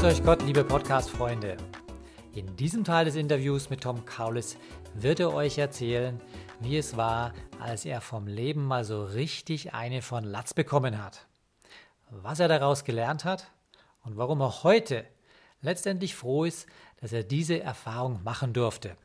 Grüß euch Gott, liebe Podcast-Freunde. In diesem Teil des Interviews mit Tom Kaulis wird er euch erzählen, wie es war, als er vom Leben mal so richtig eine von Latz bekommen hat. Was er daraus gelernt hat und warum er heute letztendlich froh ist, dass er diese Erfahrung machen durfte.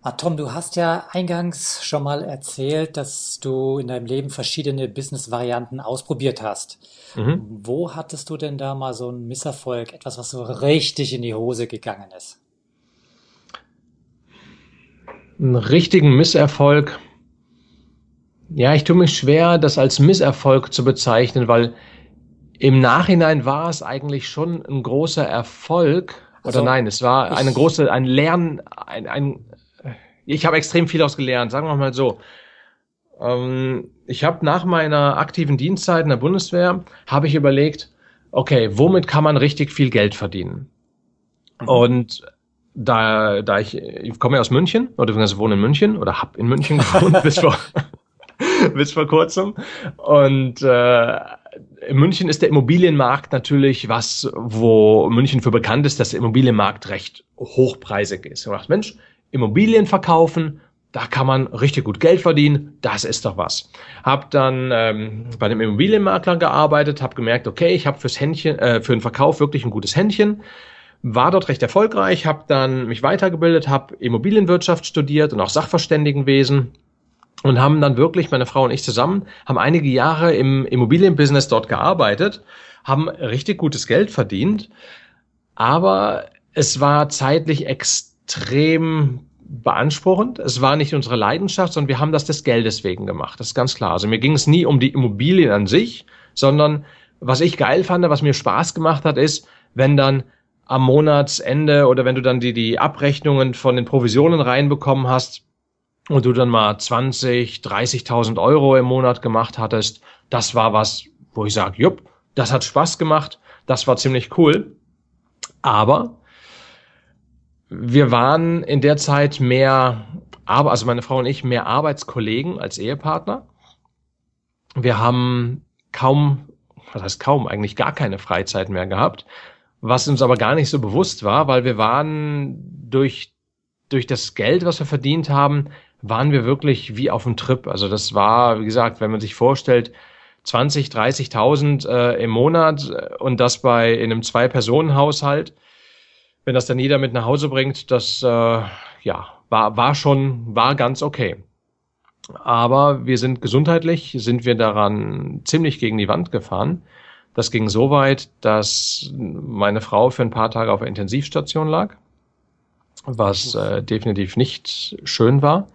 Ah, Tom, du hast ja eingangs schon mal erzählt, dass du in deinem Leben verschiedene Business-Varianten ausprobiert hast. Mhm. Wo hattest du denn da mal so einen Misserfolg, etwas, was so richtig in die Hose gegangen ist? Einen richtigen Misserfolg. Ja, ich tue mich schwer, das als Misserfolg zu bezeichnen, weil im Nachhinein war es eigentlich schon ein großer Erfolg. Oder also, nein, es war eine große, ein Lernen, ein, ein ich habe extrem viel ausgelernt, sagen wir mal so. Ähm, ich habe nach meiner aktiven Dienstzeit in der Bundeswehr, habe ich überlegt, okay, womit kann man richtig viel Geld verdienen? Mhm. Und da, da ich, ich komme ja aus München, oder ich wohne in München, oder hab in München gewohnt bis vor, bis vor kurzem. Und äh, in München ist der Immobilienmarkt natürlich was, wo München für bekannt ist, dass der Immobilienmarkt recht hochpreisig ist. Und dachte, Mensch, Immobilien verkaufen, da kann man richtig gut Geld verdienen, das ist doch was. Hab dann ähm, bei einem Immobilienmakler gearbeitet, habe gemerkt, okay, ich habe fürs Händchen, äh, für den Verkauf wirklich ein gutes Händchen, war dort recht erfolgreich, habe dann mich weitergebildet, habe Immobilienwirtschaft studiert und auch Sachverständigenwesen und haben dann wirklich, meine Frau und ich zusammen, haben einige Jahre im Immobilienbusiness dort gearbeitet, haben richtig gutes Geld verdient, aber es war zeitlich extrem extrem beanspruchend. Es war nicht unsere Leidenschaft, sondern wir haben das des Geldes wegen gemacht. Das ist ganz klar. Also mir ging es nie um die Immobilien an sich, sondern was ich geil fand, was mir Spaß gemacht hat, ist, wenn dann am Monatsende oder wenn du dann die, die Abrechnungen von den Provisionen reinbekommen hast und du dann mal 20, 30.000 Euro im Monat gemacht hattest, das war was, wo ich sage, jupp, das hat Spaß gemacht, das war ziemlich cool. Aber wir waren in der Zeit mehr, aber also meine Frau und ich mehr Arbeitskollegen als Ehepartner. Wir haben kaum, was heißt kaum, eigentlich gar keine Freizeit mehr gehabt, was uns aber gar nicht so bewusst war, weil wir waren durch durch das Geld, was wir verdient haben, waren wir wirklich wie auf dem Trip. Also das war, wie gesagt, wenn man sich vorstellt, 20, 30.000 äh, im Monat äh, und das bei in einem Zwei-Personen-Haushalt, wenn das dann jeder mit nach Hause bringt, das äh, ja war war schon war ganz okay. Aber wir sind gesundheitlich sind wir daran ziemlich gegen die Wand gefahren. Das ging so weit, dass meine Frau für ein paar Tage auf der Intensivstation lag, was äh, definitiv nicht schön war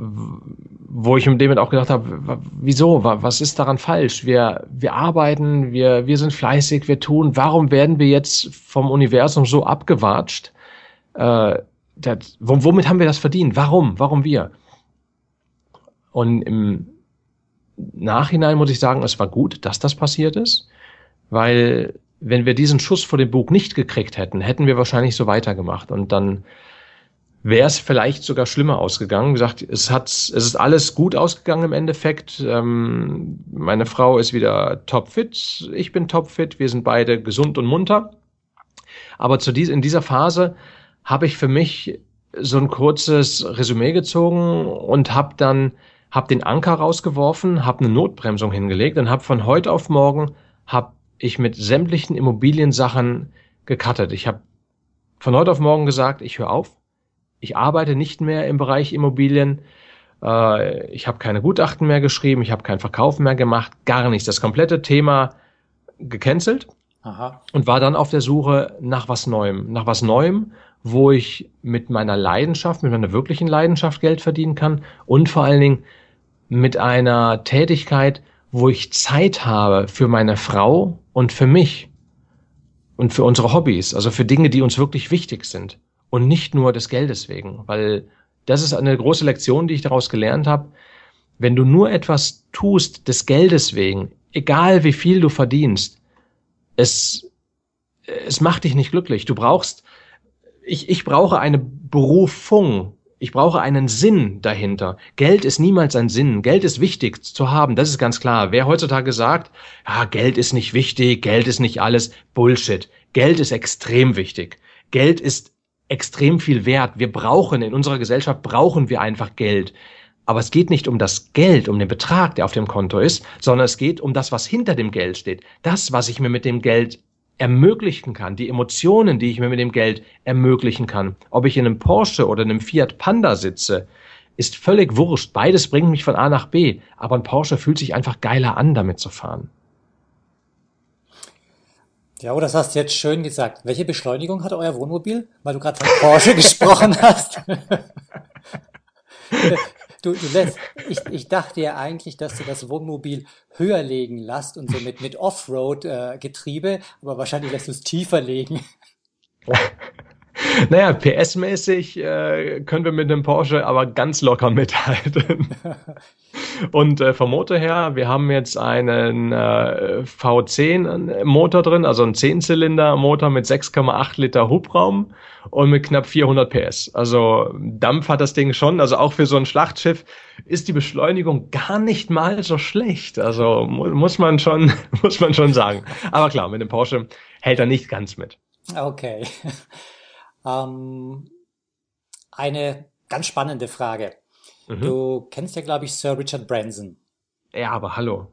wo ich mit dem auch gedacht habe, wieso, was ist daran falsch? Wir, wir arbeiten, wir, wir sind fleißig, wir tun, warum werden wir jetzt vom Universum so abgewatscht? Äh, das, womit haben wir das verdient? Warum? Warum wir? Und im Nachhinein muss ich sagen, es war gut, dass das passiert ist, weil wenn wir diesen Schuss vor dem Bug nicht gekriegt hätten, hätten wir wahrscheinlich so weitergemacht und dann wäre es vielleicht sogar schlimmer ausgegangen. Wie gesagt, es hat, es ist alles gut ausgegangen im Endeffekt. Ähm, meine Frau ist wieder topfit, ich bin topfit, wir sind beide gesund und munter. Aber zu dies, in dieser Phase habe ich für mich so ein kurzes Resümee gezogen und habe dann hab den Anker rausgeworfen, habe eine Notbremsung hingelegt und habe von heute auf morgen habe ich mit sämtlichen Immobiliensachen gecuttet. Ich habe von heute auf morgen gesagt, ich höre auf ich arbeite nicht mehr im Bereich Immobilien. Äh, ich habe keine Gutachten mehr geschrieben, ich habe keinen Verkauf mehr gemacht, gar nichts. Das komplette Thema gecancelt Aha. und war dann auf der Suche nach was Neuem. Nach was Neuem, wo ich mit meiner Leidenschaft, mit meiner wirklichen Leidenschaft Geld verdienen kann und vor allen Dingen mit einer Tätigkeit, wo ich Zeit habe für meine Frau und für mich und für unsere Hobbys, also für Dinge, die uns wirklich wichtig sind und nicht nur des Geldes wegen, weil das ist eine große Lektion, die ich daraus gelernt habe. Wenn du nur etwas tust des Geldes wegen, egal wie viel du verdienst, es, es macht dich nicht glücklich. Du brauchst, ich, ich brauche eine Berufung, ich brauche einen Sinn dahinter. Geld ist niemals ein Sinn. Geld ist wichtig zu haben. Das ist ganz klar. Wer heutzutage sagt, ja, Geld ist nicht wichtig, Geld ist nicht alles, Bullshit. Geld ist extrem wichtig. Geld ist extrem viel wert. Wir brauchen, in unserer Gesellschaft brauchen wir einfach Geld. Aber es geht nicht um das Geld, um den Betrag, der auf dem Konto ist, sondern es geht um das, was hinter dem Geld steht. Das, was ich mir mit dem Geld ermöglichen kann, die Emotionen, die ich mir mit dem Geld ermöglichen kann. Ob ich in einem Porsche oder einem Fiat Panda sitze, ist völlig wurscht. Beides bringt mich von A nach B. Aber ein Porsche fühlt sich einfach geiler an, damit zu fahren. Ja, oh, das hast du jetzt schön gesagt. Welche Beschleunigung hat euer Wohnmobil? Weil du gerade von Porsche gesprochen hast. Du, du lässt, ich, ich dachte ja eigentlich, dass du das Wohnmobil höher legen lässt und so mit, mit Offroad-Getriebe, äh, aber wahrscheinlich lässt du es tiefer legen. Naja, PS-mäßig äh, können wir mit dem Porsche aber ganz locker mithalten. Und äh, vom Motor her, wir haben jetzt einen äh, V10 Motor drin, also einen 10-Zylinder Motor mit 6,8 Liter Hubraum und mit knapp 400 PS. Also Dampf hat das Ding schon. Also auch für so ein Schlachtschiff ist die Beschleunigung gar nicht mal so schlecht. Also mu muss man schon, muss man schon sagen. Aber klar, mit dem Porsche hält er nicht ganz mit. Okay. Ähm, eine ganz spannende Frage. Mhm. Du kennst ja, glaube ich, Sir Richard Branson. Ja, aber hallo.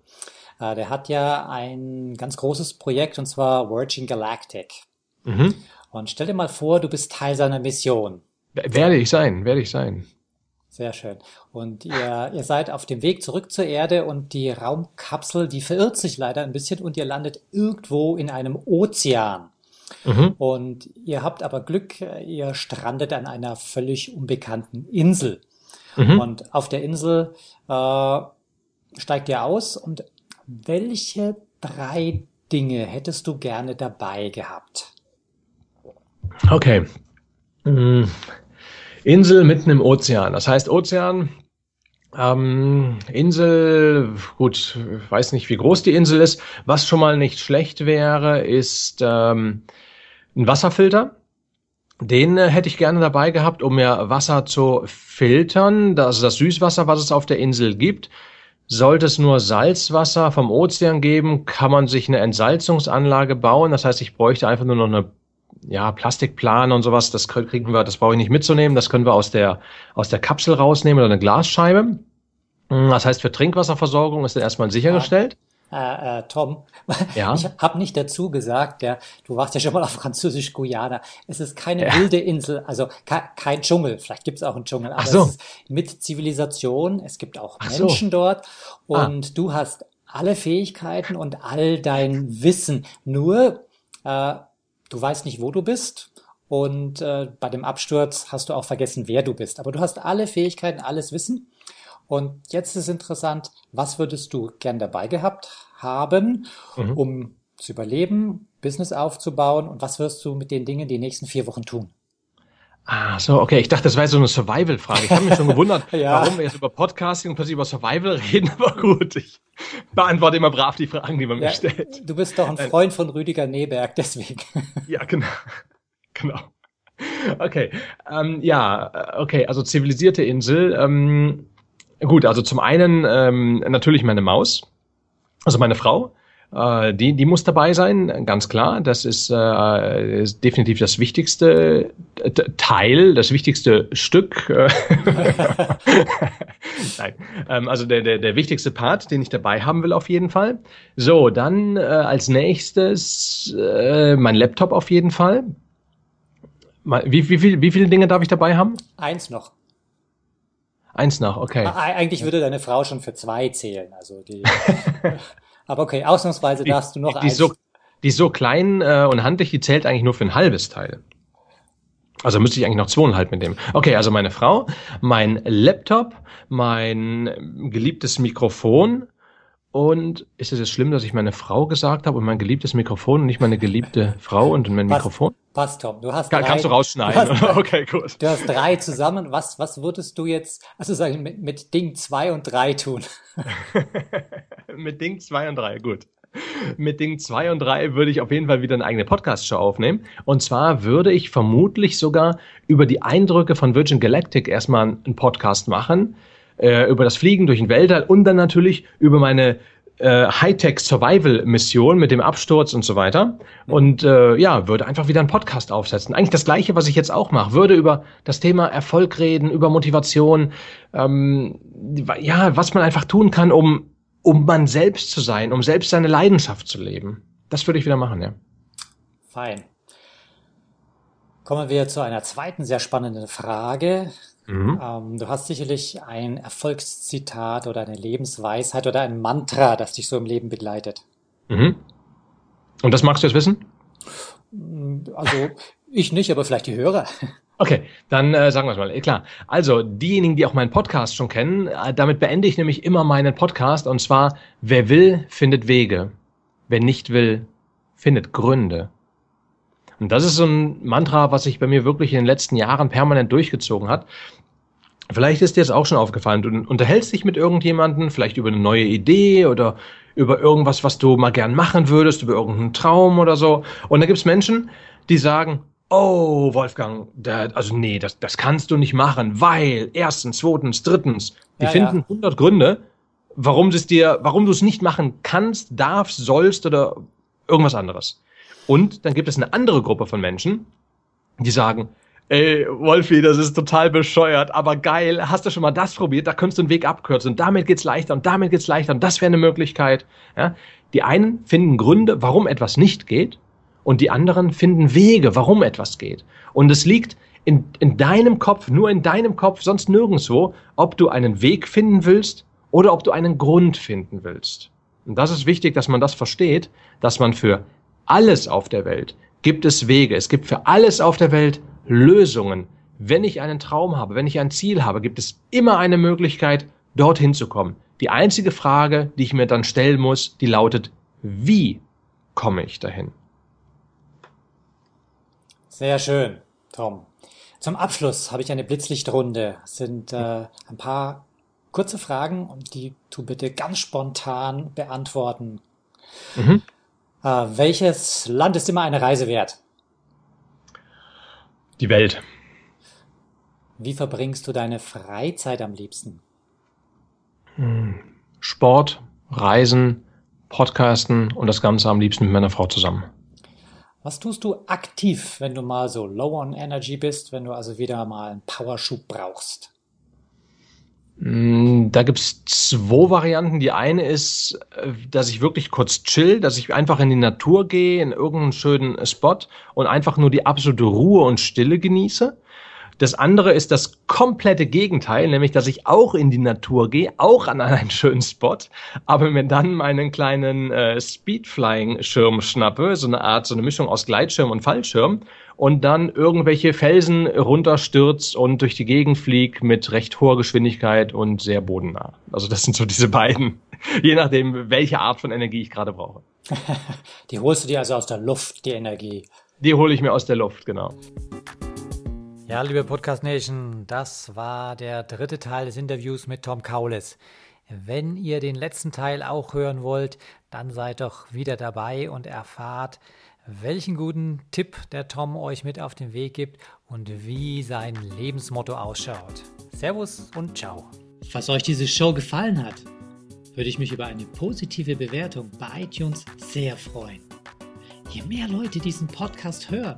Äh, der hat ja ein ganz großes Projekt und zwar Virgin Galactic. Mhm. Und stell dir mal vor, du bist Teil seiner Mission. Werde ich sein, werde ich sein. Sehr schön. Und ihr, ihr seid auf dem Weg zurück zur Erde und die Raumkapsel, die verirrt sich leider ein bisschen und ihr landet irgendwo in einem Ozean. Mhm. Und ihr habt aber Glück, ihr strandet an einer völlig unbekannten Insel. Mhm. Und auf der Insel äh, steigt ihr aus. Und welche drei Dinge hättest du gerne dabei gehabt? Okay. Mhm. Insel mitten im Ozean. Das heißt, Ozean, ähm, Insel, gut, weiß nicht, wie groß die Insel ist. Was schon mal nicht schlecht wäre, ist ähm, ein Wasserfilter. Den äh, hätte ich gerne dabei gehabt, um mir Wasser zu filtern. Also das Süßwasser, was es auf der Insel gibt. Sollte es nur Salzwasser vom Ozean geben, kann man sich eine Entsalzungsanlage bauen. Das heißt, ich bräuchte einfach nur noch eine ja, Plastikplane und sowas. Das kriegen wir, das brauche ich nicht mitzunehmen. Das können wir aus der, aus der Kapsel rausnehmen oder eine Glasscheibe. Das heißt, für Trinkwasserversorgung ist dann erstmal sichergestellt. Äh, äh, Tom, ja? ich habe nicht dazu gesagt, ja, du warst ja schon mal auf Französisch-Guyana. Es ist keine ja. wilde Insel, also kein Dschungel. Vielleicht gibt es auch einen Dschungel, aber so. es ist mit Zivilisation. Es gibt auch Ach Menschen so. dort ah. und ah. du hast alle Fähigkeiten und all dein Wissen. Nur äh, du weißt nicht, wo du bist. Und äh, bei dem Absturz hast du auch vergessen, wer du bist. Aber du hast alle Fähigkeiten, alles Wissen. Und jetzt ist interessant, was würdest du gern dabei gehabt haben, mhm. um zu überleben, Business aufzubauen und was wirst du mit den Dingen die nächsten vier Wochen tun? Ah, so, okay. Ich dachte, das wäre so eine Survival-Frage. Ich habe mich schon gewundert, ja. warum wir jetzt über Podcasting und plötzlich über Survival reden, aber gut. Ich beantworte immer brav die Fragen, die man ja, mir stellt. Du bist doch ein Freund von Rüdiger Neberg, deswegen. Ja, genau. Genau. Okay. Ähm, ja, okay, also zivilisierte Insel. Ähm, Gut, also zum einen ähm, natürlich meine Maus, also meine Frau. Äh, die, die muss dabei sein, ganz klar. Das ist, äh, ist definitiv das wichtigste Teil, das wichtigste Stück. Nein, ähm, also der, der, der wichtigste Part, den ich dabei haben will auf jeden Fall. So, dann äh, als nächstes äh, mein Laptop auf jeden Fall. Wie, wie, wie, wie viele Dinge darf ich dabei haben? Eins noch. Eins noch, okay. Eigentlich würde deine Frau schon für zwei zählen. Also die, aber okay, ausnahmsweise die, darfst du noch die, eins. So, die so klein äh, und handlich, die zählt eigentlich nur für ein halbes Teil. Also müsste ich eigentlich noch zweieinhalb mitnehmen. Okay, also meine Frau, mein Laptop, mein geliebtes Mikrofon Und ist es jetzt schlimm, dass ich meine Frau gesagt habe und mein geliebtes Mikrofon und nicht meine geliebte Frau und mein Passt, Mikrofon? passt, Tom. Du hast Kann, drei, kannst du rausschneiden? Du hast, okay, gut. du hast drei zusammen. Was, was würdest du jetzt, also sagen, mit, mit Ding zwei und drei tun? mit Ding zwei und drei, gut. Mit Ding zwei und drei würde ich auf jeden Fall wieder eine eigene Podcast-Show aufnehmen. Und zwar würde ich vermutlich sogar über die Eindrücke von Virgin Galactic erstmal einen Podcast machen, äh, über das Fliegen durch den Weltall und dann natürlich über meine äh, Hightech-Survival-Mission mit dem Absturz und so weiter. Und äh, ja, würde einfach wieder einen Podcast aufsetzen. Eigentlich das Gleiche, was ich jetzt auch mache. Würde über das Thema Erfolg reden, über Motivation, ähm, ja, was man einfach tun kann, um, um man selbst zu sein, um selbst seine Leidenschaft zu leben. Das würde ich wieder machen, ja. Fein. Kommen wir zu einer zweiten sehr spannenden Frage. Mhm. Ähm, du hast sicherlich ein Erfolgszitat oder eine Lebensweisheit oder ein Mantra, das dich so im Leben begleitet. Mhm. Und das magst du jetzt wissen? Also ich nicht, aber vielleicht die Hörer. Okay, dann äh, sagen wir es mal. Eh, klar. Also diejenigen, die auch meinen Podcast schon kennen, äh, damit beende ich nämlich immer meinen Podcast und zwar: Wer will, findet Wege. Wer nicht will, findet Gründe. Und das ist so ein Mantra, was sich bei mir wirklich in den letzten Jahren permanent durchgezogen hat. Vielleicht ist dir das auch schon aufgefallen. Du unterhältst dich mit irgendjemanden, vielleicht über eine neue Idee oder über irgendwas, was du mal gern machen würdest, über irgendeinen Traum oder so. Und da gibt's Menschen, die sagen, oh, Wolfgang, da, also nee, das, das kannst du nicht machen, weil erstens, zweitens, drittens, die ja, finden ja. 100 Gründe, warum es dir, warum du es nicht machen kannst, darfst, sollst oder irgendwas anderes. Und dann gibt es eine andere Gruppe von Menschen, die sagen, ey, Wolfi, das ist total bescheuert, aber geil, hast du schon mal das probiert? Da könntest du einen Weg abkürzen und damit geht's leichter und damit geht's leichter und das wäre eine Möglichkeit. Ja? Die einen finden Gründe, warum etwas nicht geht und die anderen finden Wege, warum etwas geht. Und es liegt in, in deinem Kopf, nur in deinem Kopf, sonst nirgendwo, ob du einen Weg finden willst oder ob du einen Grund finden willst. Und das ist wichtig, dass man das versteht, dass man für alles auf der Welt gibt es Wege. Es gibt für alles auf der Welt Lösungen. Wenn ich einen Traum habe, wenn ich ein Ziel habe, gibt es immer eine Möglichkeit, dorthin zu kommen. Die einzige Frage, die ich mir dann stellen muss, die lautet, wie komme ich dahin? Sehr schön, Tom. Zum Abschluss habe ich eine Blitzlichtrunde. Es sind äh, ein paar kurze Fragen, die du bitte ganz spontan beantworten. Mhm. Äh, welches Land ist immer eine Reise wert? Die Welt. Wie verbringst du deine Freizeit am liebsten? Hm. Sport, Reisen, Podcasten und das Ganze am liebsten mit meiner Frau zusammen. Was tust du aktiv, wenn du mal so low on energy bist, wenn du also wieder mal einen Powerschub brauchst? Mm, da gibt's zwei Varianten. Die eine ist, äh, dass ich wirklich kurz chill, dass ich einfach in die Natur gehe, in irgendeinen schönen Spot und einfach nur die absolute Ruhe und Stille genieße. Das andere ist das komplette Gegenteil, nämlich dass ich auch in die Natur gehe, auch an einen schönen Spot, aber mir dann meinen kleinen äh, Speedflying-Schirm schnappe, so eine Art, so eine Mischung aus Gleitschirm und Fallschirm und dann irgendwelche Felsen runterstürzt und durch die Gegend fliegt mit recht hoher Geschwindigkeit und sehr bodennah. Also das sind so diese beiden, je nachdem, welche Art von Energie ich gerade brauche. die holst du dir also aus der Luft, die Energie. Die hole ich mir aus der Luft, genau. Ja, liebe Podcast Nation, das war der dritte Teil des Interviews mit Tom Kaulis. Wenn ihr den letzten Teil auch hören wollt, dann seid doch wieder dabei und erfahrt, welchen guten Tipp der Tom euch mit auf den Weg gibt und wie sein Lebensmotto ausschaut. Servus und ciao. Falls euch diese Show gefallen hat, würde ich mich über eine positive Bewertung bei iTunes sehr freuen. Je mehr Leute diesen Podcast hören,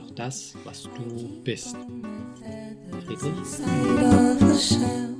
das, was du bist. Friedrich.